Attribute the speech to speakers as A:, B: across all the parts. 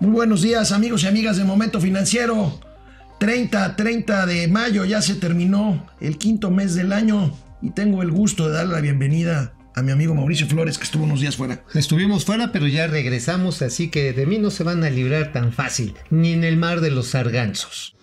A: Muy buenos días amigos y amigas de Momento Financiero. 30, 30 de mayo ya se terminó el quinto mes del año y tengo el gusto de darle la bienvenida a mi amigo Mauricio Flores que estuvo unos días fuera.
B: Estuvimos fuera pero ya regresamos así que de mí no se van a librar tan fácil, ni en el mar de los sarganzos.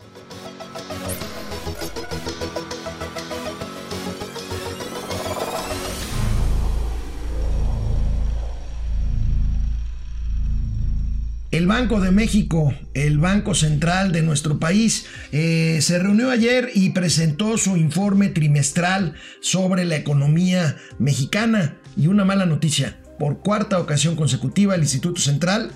A: El Banco de México, el Banco Central de nuestro país, eh, se reunió ayer y presentó su informe trimestral sobre la economía mexicana. Y una mala noticia, por cuarta ocasión consecutiva el Instituto Central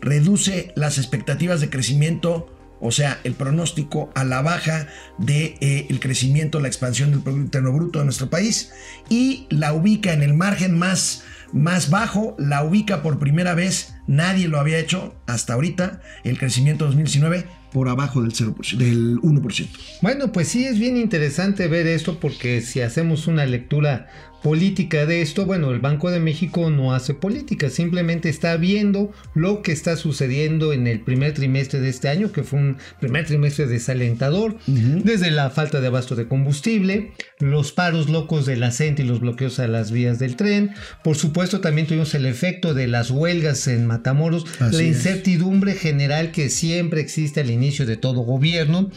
A: reduce las expectativas de crecimiento o sea, el pronóstico a la baja del de, eh, crecimiento, la expansión del Producto Interno Bruto de nuestro país y la ubica en el margen más, más bajo, la ubica por primera vez, nadie lo había hecho hasta ahorita, el crecimiento 2019 por abajo del, 0%, del 1%.
B: Bueno, pues sí es bien interesante ver esto porque si hacemos una lectura política de esto, bueno, el Banco de México no hace política, simplemente está viendo lo que está sucediendo en el primer trimestre de este año, que fue un primer trimestre desalentador, desde la falta de abasto de combustible, los paros locos de la CENTE y los bloqueos a las vías del tren, por supuesto también tuvimos el efecto de las huelgas en Matamoros, la incertidumbre general que siempre existe al inicio de todo gobierno,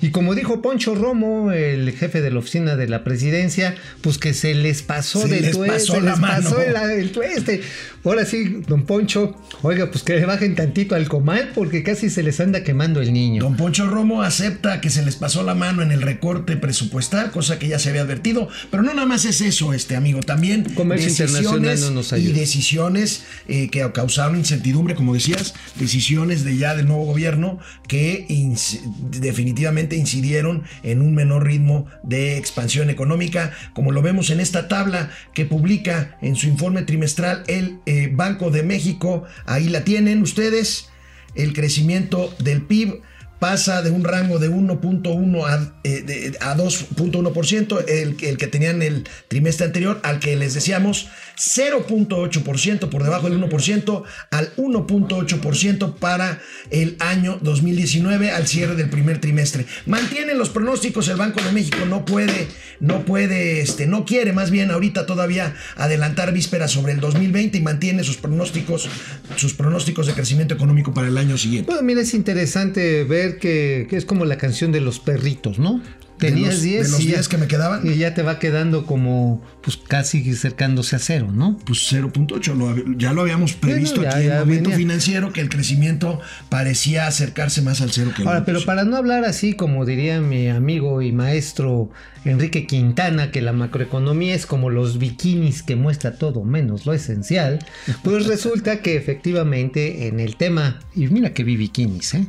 B: y como dijo Poncho Romo, el jefe de la oficina de la presidencia, pues que se les pasó
A: se
B: de
A: les
B: tueste,
A: pasó la
B: les
A: mano.
B: pasó el, el tueste. Ahora sí, don Poncho, oiga, pues que le bajen tantito al comal porque casi se les anda quemando el niño.
A: Don Poncho Romo acepta que se les pasó la mano en el recorte presupuestal, cosa que ya se había advertido, pero no nada más es eso, este amigo, también
B: Comercio
A: decisiones
B: no nos
A: y
B: ayuda.
A: decisiones eh, que causaron incertidumbre, como decías, decisiones de ya del nuevo gobierno que inc- definitivamente incidieron en un menor ritmo de expansión económica, como lo vemos en esta tabla que publica en su informe trimestral el eh, Banco de México. Ahí la tienen ustedes. El crecimiento del PIB pasa de un rango de 1.1 a, eh, de- a 2.1%, el, el que tenían el trimestre anterior, al que les decíamos 0.8% por debajo del 1%, al 1.8% para el año 2019, al cierre del primer trimestre. Mantiene los pronósticos el Banco de México, no puede, no puede, este, no quiere más bien ahorita todavía adelantar vísperas sobre el 2020 y mantiene sus pronósticos, sus pronósticos de crecimiento económico para el año siguiente.
B: Bueno, mira, es interesante ver que, que es como la canción de los perritos, ¿no? Tenías
A: los-
B: 10
A: de los
B: y ya-
A: 10 que me quedaban.
B: Y ya te va quedando como, pues casi acercándose a cero, ¿no?
A: Pues 0.8, lo hab- ya lo habíamos previsto
B: Bueno, ya-
A: aquí en el momento
B: venía.
A: financiero, que el crecimiento parecía acercarse más al cero que el
B: Ahora, pero
A: 1%.
B: para no hablar así, como diría mi amigo y maestro Enrique Quintana, que la macroeconomía es como los bikinis que muestra todo menos lo esencial, pues resulta que efectivamente en el tema, y mira que vi bikinis, ¿eh?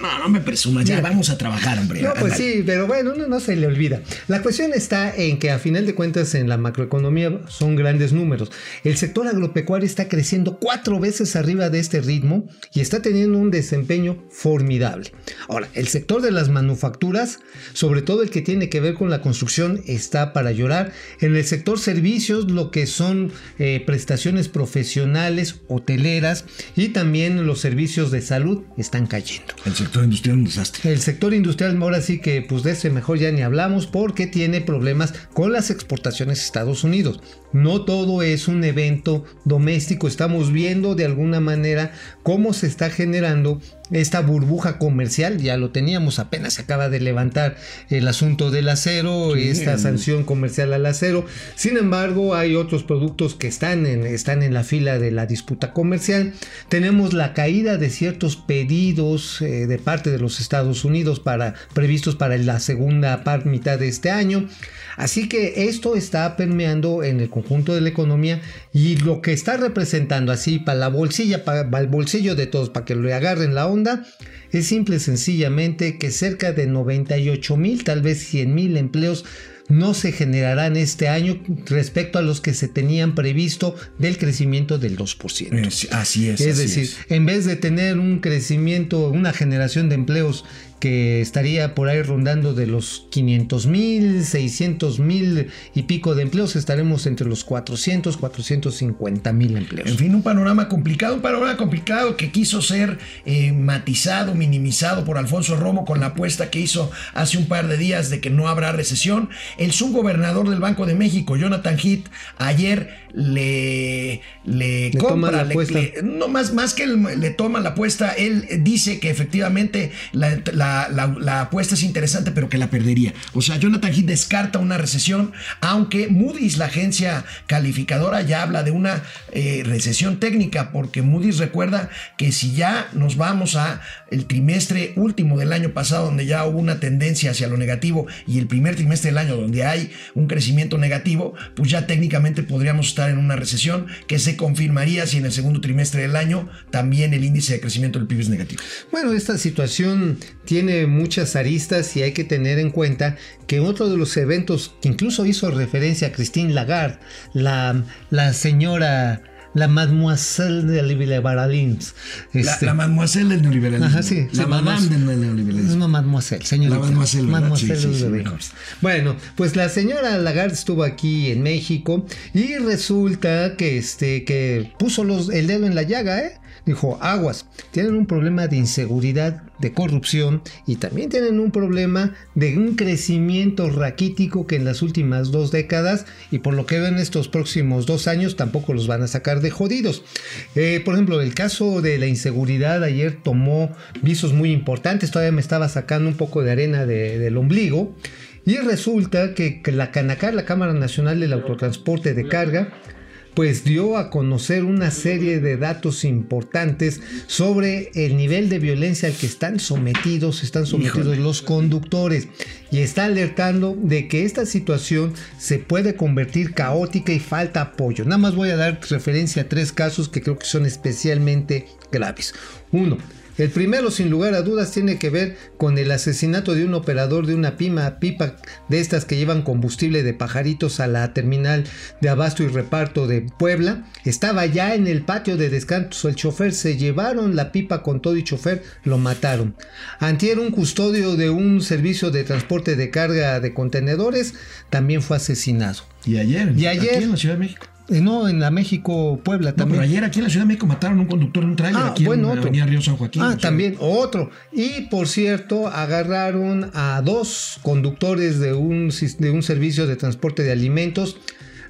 A: No, no me presumas, ya
B: Mira.
A: vamos a trabajar, hombre.
B: No, pues sí, pero bueno, no, no se le olvida. La cuestión está en que a final de cuentas en la macroeconomía son grandes números. El sector agropecuario está creciendo cuatro veces arriba de este ritmo y está teniendo un desempeño formidable. Ahora, el sector de las manufacturas, sobre todo el que tiene que ver con la construcción, está para llorar. En el sector servicios, lo que son eh, prestaciones profesionales, hoteleras y también los servicios de salud están cayendo.
A: El sector industrial un desastre.
B: El sector industrial ahora sí que pues de ese mejor ya ni hablamos porque tiene problemas con las exportaciones a Estados Unidos. No todo es un evento doméstico, estamos viendo de alguna manera cómo se está generando esta burbuja comercial, ya lo teníamos, apenas se acaba de levantar el asunto del acero,
A: Sí,
B: esta sanción comercial al acero. Sin embargo, hay otros productos que están en, están en la fila de la disputa comercial. Tenemos la caída de ciertos pedidos eh, de parte de los Estados Unidos para, previstos para la segunda par- mitad de este año. Así que esto está permeando en el conjunto de la economía y lo que está representando así para la bolsilla, para, para el bolsillo de todos, para que le agarren la onda, es simple y sencillamente que cerca de 98 mil, tal vez 100 mil empleos no se generarán este año respecto a los que se tenían previsto del crecimiento del 2%.
A: Es- así es.
B: Es
A: así
B: decir,
A: es.
B: en vez de tener un crecimiento, una generación de empleos que estaría por ahí rondando de los 500 mil, 600 mil y pico de empleos, estaremos entre los 400, 450 mil empleos.
A: En fin, un panorama complicado, un panorama complicado que quiso ser eh, matizado, minimizado por Alfonso Romo con la apuesta que hizo hace un par de días de que no habrá recesión. El subgobernador del Banco de México, Jonathan Heath, ayer le, le, compra, le, no más, más que le toma la apuesta, él dice que efectivamente la, la, apuesta es interesante, pero que la perdería. O sea, Jonathan Heath descarta una recesión, aunque Moody's, la agencia calificadora, ya habla de una eh, recesión técnica, porque Moody's recuerda que si ya nos vamos a el trimestre último del año pasado, donde ya hubo una tendencia hacia lo negativo, y el primer trimestre del año, donde hay un crecimiento negativo, pues ya técnicamente podríamos estar en una recesión que se confirmaría si en el segundo trimestre del año también el índice de crecimiento del PIB es negativo.
B: Bueno, esta situación tiene muchas aristas y hay que tener en cuenta que otro de los eventos que incluso hizo referencia a Christine Lagarde, la, la señora la mademoiselle del liberalismo.
A: Este, la, mademoiselle del neoliberalismo.
B: Ajá, sí.
A: La madame del neoliberalismo.
B: No, mademoiselle, señorita.
A: La mademoiselle.
B: mademoiselle sí, sí, sí, Bueno, pues la señora Lagarde estuvo aquí en México y resulta que, este, que puso los, el dedo en la llaga, ¿eh? Dijo, aguas, tienen un problema de inseguridad, de corrupción y también tienen un problema de un crecimiento raquítico que en las últimas dos décadas y por lo que ven estos próximos dos años tampoco los van a sacar de jodidos. Eh, por ejemplo, el caso de la inseguridad ayer tomó visos muy importantes, todavía me estaba sacando un poco de arena del ombligo. Y resulta que la Canacar, la Cámara Nacional del Autotransporte de Carga, pues dio a conocer una serie de datos importantes sobre el nivel de violencia al que están sometidos, están sometidos los conductores y está alertando de que esta situación se puede convertir caótica y falta apoyo. Nada más voy a dar referencia a tres casos que creo que son especialmente graves. Uno, el primero, sin lugar a dudas, tiene que ver con el asesinato de un operador de una pima, pipa de estas que llevan combustible de pajaritos a la terminal de abasto y reparto de Puebla. Estaba ya en el patio de descanso el chofer, se llevaron la pipa con todo y chofer, lo mataron. Antier, un custodio de un servicio de transporte de carga de contenedores, también fue asesinado.
A: Y ayer,
B: y ayer
A: aquí en la Ciudad de México.
B: Eh, no, en la México, Puebla también.
A: pero ayer aquí en la Ciudad de México mataron a un conductor de un tráiler
B: ah,
A: aquí
B: bueno,
A: en
B: otro.
A: Avenida Río San Joaquín.
B: Ah, también, otro. Y por cierto, agarraron a dos conductores de un, de un servicio de transporte de alimentos.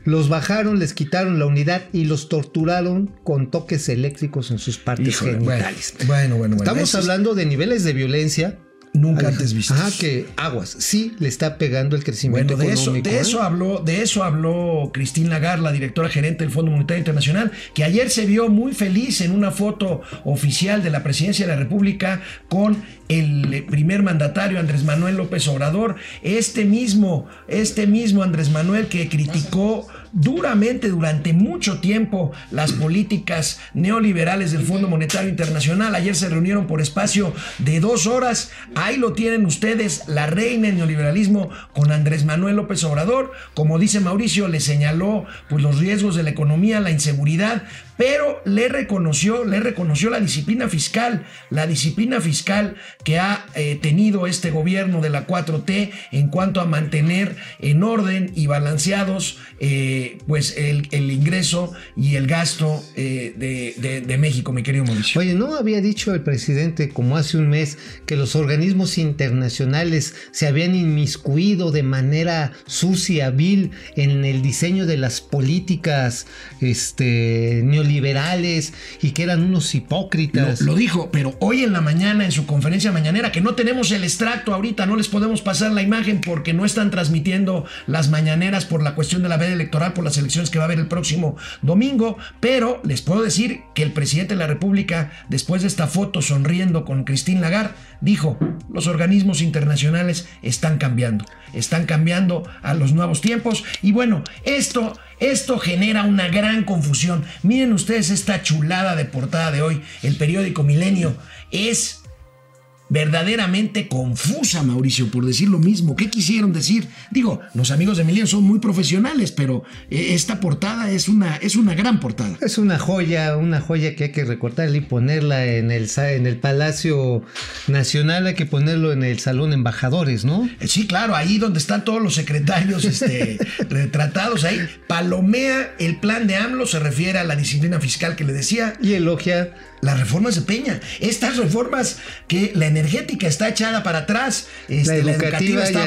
B: Los bajaron, les quitaron la unidad y los torturaron con toques eléctricos en sus partes
A: Híjole,
B: genitales.
A: Bueno, bueno, bueno.
B: Estamos hablando de niveles de violencia.
A: Nunca antes vistos.
B: Ajá, que aguas. Sí le está pegando el crecimiento
A: Bueno, de eso,
B: económico.
A: de
B: ¿eh?
A: eso habló, de eso habló Christine Lagarde, la directora gerente del Fondo Monetario Internacional, que ayer se vio muy feliz en una foto oficial de la presidencia de la República con el primer mandatario Andrés Manuel López Obrador, este mismo, este mismo Andrés Manuel que criticó duramente durante mucho tiempo las políticas neoliberales del Fondo Monetario Internacional. Ayer se reunieron por espacio de dos horas. Ahí lo tienen ustedes, la reina del neoliberalismo con Andrés Manuel López Obrador. Como dice Mauricio, le señaló pues, los riesgos de la economía, la inseguridad, pero le reconoció, le reconoció la disciplina fiscal, la disciplina fiscal que ha eh, tenido este gobierno de la 4T en cuanto a mantener en orden y balanceados eh, pues el, ingreso y el gasto eh, de México, mi querido Mauricio.
B: Oye, ¿no había dicho el presidente como hace un mes que los organismos internacionales se habían inmiscuido de manera sucia, vil, en el diseño de las políticas este, neoliberales y que eran unos
A: Lo,
B: hipócritas?
A: lo dijo, pero hoy en la mañana, en su conferencia mañanera, que no tenemos el extracto ahorita, no les podemos pasar la imagen porque no están transmitiendo las mañaneras por la cuestión de la veda electoral, por las elecciones que va a haber el próximo domingo, pero les puedo decir que el presidente de la República, después de esta foto sonriendo con Christine Lagarde, dijo, los organismos internacionales están cambiando, están cambiando a los nuevos tiempos y bueno, esto, esto genera una gran confusión. Miren ustedes esta chulada de portada de hoy, el periódico Milenio, es verdaderamente confusa, Mauricio, por decir lo mismo. ¿Qué quisieron decir? Digo, los amigos de Emiliano son muy profesionales, pero eh, esta portada es una, es una gran portada.
B: Es una joya, una joya que hay que recortarla y ponerla en el, en el Palacio Nacional, hay que ponerlo en el Salón Embajadores, ¿no?
A: Eh, sí, claro, ahí donde están todos los secretarios este, retratados, ahí palomea el plan de AMLO, se refiere a la disciplina fiscal que le decía.
B: Y elogia
A: las reformas de Peña. Estas reformas que la energética está echada para atrás, este, la, educativa está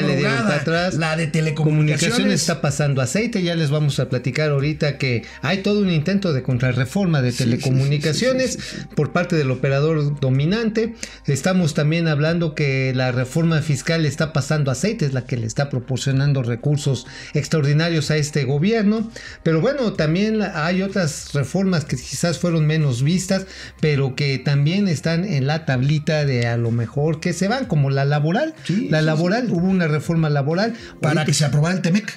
A: atrás, la de telecomunicaciones
B: está pasando aceite. Ya les vamos a platicar ahorita que hay todo un intento de contrarreforma de telecomunicaciones por parte del operador dominante. Estamos también hablando que la reforma fiscal está pasando aceite, es la que le está proporcionando recursos extraordinarios a este gobierno. Pero bueno, también hay otras reformas que quizás fueron menos vistas, pero que también están en la tablita de a lo mejor que se van, como la laboral. la laboral, hubo una reforma laboral.
A: Para que se aprobara el TEMEC.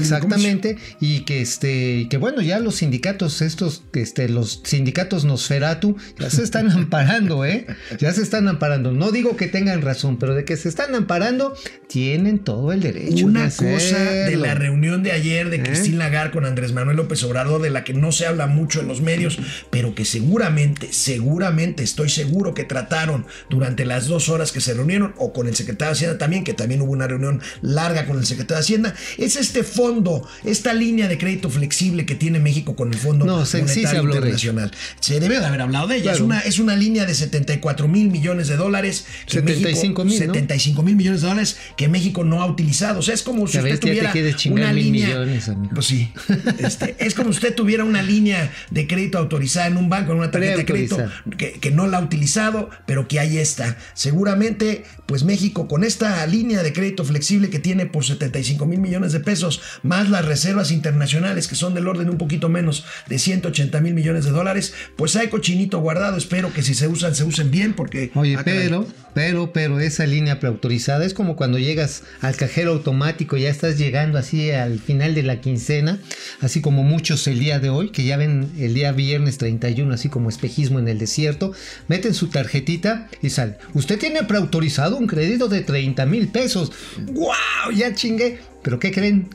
B: exactamente. Y que este, que bueno, ya los sindicatos, estos, este, los sindicatos Nosferatu, ya se están amparando, ¿eh? Ya se están amparando. No digo que tengan razón, pero de que se están amparando, tienen todo el derecho.
A: Una cosa de la reunión de ayer de ¿Eh? Cristín Lagarde con Andrés Manuel López Obrador, de la que no se habla mucho en los medios, pero que seguramente seguramente, estoy seguro que trataron durante las dos horas que se reunieron, o con el secretario de Hacienda también, que también hubo una reunión larga con el secretario de Hacienda, es este fondo, esta línea de crédito flexible que tiene México con el Fondo Monetario Internacional. Se debe de haber hablado de ella. Es, una, es una línea de 74 mil millones de dólares.
B: 75 mil.
A: 75 mil millones de dólares que México no ha utilizado. O sea, es como si usted tuviera una línea. pues sí. Este, es como si usted tuviera una línea de crédito autorizada en un banco, en una tarjeta de crédito que, no la ha utilizado, pero que ahí está. Seguramente, pues México con esta línea de crédito flexible que tiene por 75 mil millones de pesos, más las reservas internacionales que son del orden un poquito menos de 180 mil millones de dólares, pues hay cochinito guardado. Espero que si se usan, se usen bien, porque...
B: Oye, ah, pero, pero, pero esa línea preautorizada es como cuando llegas al cajero automático, ya estás llegando así al final de la quincena, así como muchos el día de hoy, que ya ven el día viernes 31, así como espejismo en el desierto, meten su tarjetita y sale. Usted tiene preautorizado un crédito de 30 mil pesos. ¡Wow! Ya chingué. Pero ¿qué creen?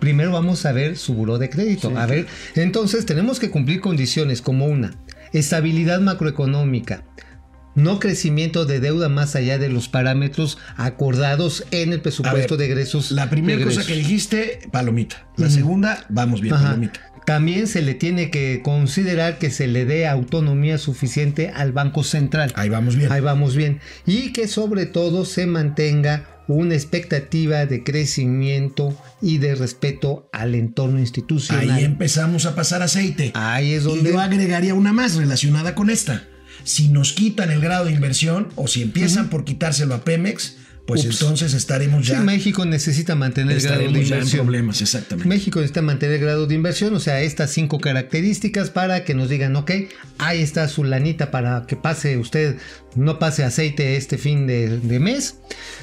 B: Primero vamos a ver su buró de crédito. A ver, entonces tenemos que cumplir condiciones como una, estabilidad macroeconómica, no crecimiento de deuda más allá de los parámetros acordados en el presupuesto de egresos.
A: La primera cosa que dijiste, palomita. La segunda, vamos bien, palomita.
B: También se le tiene que considerar que se le dé autonomía suficiente al Banco Central.
A: Ahí vamos bien.
B: Ahí vamos bien. Y que sobre todo se mantenga una expectativa de crecimiento y de respeto al entorno institucional.
A: Ahí empezamos a pasar aceite.
B: Ahí es donde...
A: Y yo agregaría una más relacionada con esta. Si nos quitan el grado de inversión o si empiezan por quitárselo a Pemex, pues entonces estaremos ya.
B: Sí, México necesita mantener el grado de inversión.
A: problemas, exactamente.
B: México necesita mantener el grado de inversión, o sea, estas cinco características para que nos digan, ok, ahí está su lanita para que pase usted, no pase aceite este fin de, mes.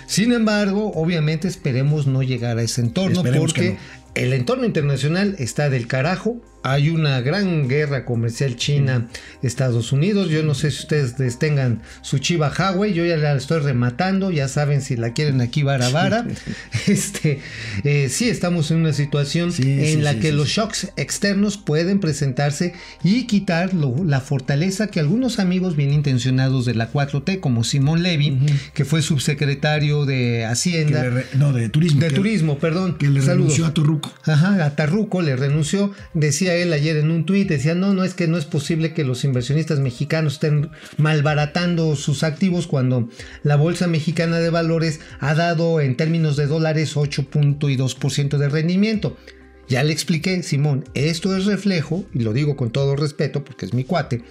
B: Sin embargo, obviamente esperemos no llegar a ese entorno porque el entorno internacional está del carajo. Hay una gran guerra comercial China-Estados Unidos. Yo no sé si ustedes tengan su chiva Huawei. Yo ya la estoy rematando. Ya saben si la quieren aquí vara vara. este, eh, sí, estamos en una situación en la que los shocks externos pueden presentarse y quitar la fortaleza que algunos amigos bien intencionados de la 4T, como Simón Levy, que fue subsecretario de Hacienda.
A: no, de Turismo.
B: De Turismo, perdón.
A: Que le renunció a Turruco.
B: Ajá, a Tarruco le renunció. Decía él ayer en un tuit, decía, no, no es que no es posible que los inversionistas mexicanos estén malbaratando sus activos cuando la Bolsa Mexicana de Valores ha dado en términos de dólares 8.2% de rendimiento. Ya le expliqué, Simón, esto es reflejo, y lo digo con todo respeto porque es mi cuate,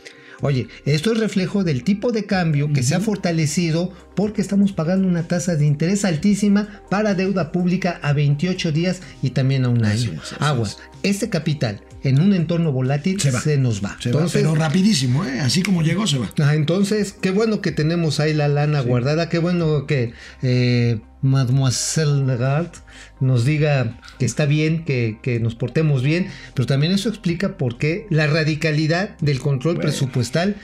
B: Oye, esto es reflejo del tipo de cambio que se ha fortalecido porque estamos pagando una tasa de interés altísima para deuda pública a 28 días y también a un año. Aguas, este capital en un entorno volátil se, nos va.
A: pero rapidísimo, ¿eh? así como llegó se va.
B: Ah, entonces, qué bueno que tenemos ahí la lana guardada, qué bueno que eh, Mademoiselle Lagarde nos diga que está bien, que, nos portemos bien, pero también eso explica por qué la radicalidad del control presupuestal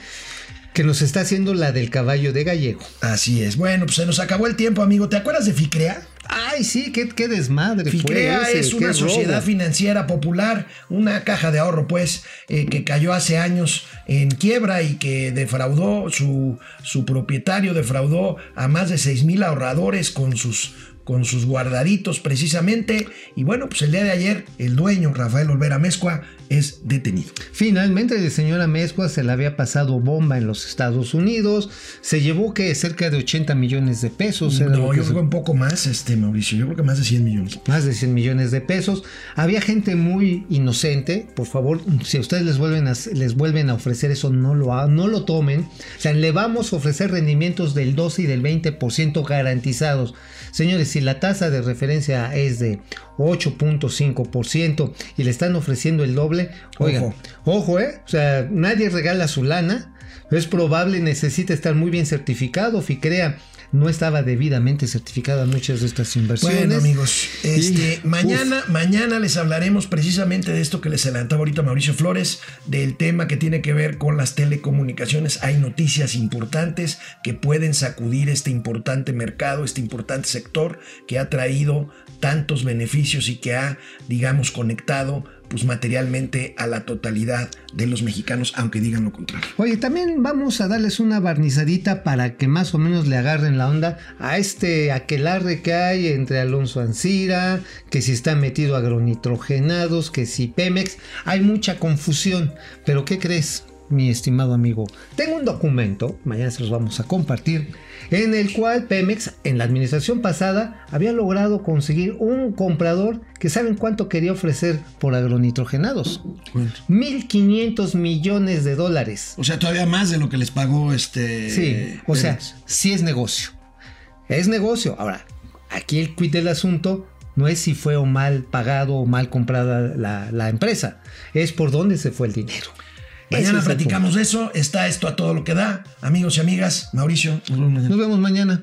B: que nos está haciendo la del caballo de gallego.
A: Así es. Bueno, pues se nos acabó el tiempo, amigo. ¿Te acuerdas de FICREA?
B: Ay, sí, qué, qué desmadre.
A: FICREA
B: fue ese,
A: es una
B: robo.
A: sociedad financiera popular, una caja de ahorro, pues, eh, que cayó hace años en quiebra y que defraudó, su, su propietario defraudó a más de 6 mil ahorradores con sus con sus guardaditos precisamente. Y bueno, pues el día de ayer el dueño, Rafael Olvera Mezcua, es detenido.
B: Finalmente, el señor Amezcua se le había pasado bomba en los Estados Unidos. Se llevó que cerca de 80 millones de pesos. era
A: No, yo
B: se-
A: creo un poco más, este Mauricio, yo creo que más de 100 millones.
B: más de 100 millones de pesos. Había gente muy inocente. Por favor, si a ustedes les vuelven a, les vuelven a ofrecer eso, no lo, no lo tomen. O sea, le vamos a ofrecer rendimientos del 12 y del 20% garantizados. Señores, si la tasa de referencia es de 8.5% y le están ofreciendo el doble, oigan,
A: Ojo.
B: ojo, ¿eh? O sea, nadie regala su lana. Es probable, necesita estar muy bien certificado. FICREA no estaba debidamente certificada muchas de estas inversiones.
A: Bueno, amigos, este,
B: Y-
A: mañana, mañana les hablaremos precisamente de esto que les adelantaba ahorita Mauricio Flores, del tema que tiene que ver con las telecomunicaciones. Hay noticias importantes que pueden sacudir este importante mercado, este importante sector que ha traído tantos beneficios y que ha, digamos, conectado pues materialmente a la totalidad de los mexicanos, aunque digan lo contrario.
B: Oye, también vamos a darles una barnizadita para que más o menos le agarren la onda a este aquelarre que hay entre Alonso Ancira, que si está metido agronitrogenados, que si Pemex. Hay mucha confusión, pero ¿qué crees? Mi estimado amigo, tengo un documento, mañana se los vamos a compartir, en el cual Pemex en la administración pasada había logrado conseguir un comprador que saben cuánto quería ofrecer por agronitrogenados. 1.500 millones de dólares.
A: O sea, todavía más de lo que les pagó este.
B: Sí, o sea, sí es negocio. Es negocio. Ahora, aquí el quid del asunto no es si fue o mal pagado o mal comprada la, la empresa, es por dónde se fue el dinero.
A: Mañana platicamos de eso. Está esto a todo lo que da. Amigos y amigas, Mauricio, nos vemos mañana.
B: Nos vemos mañana.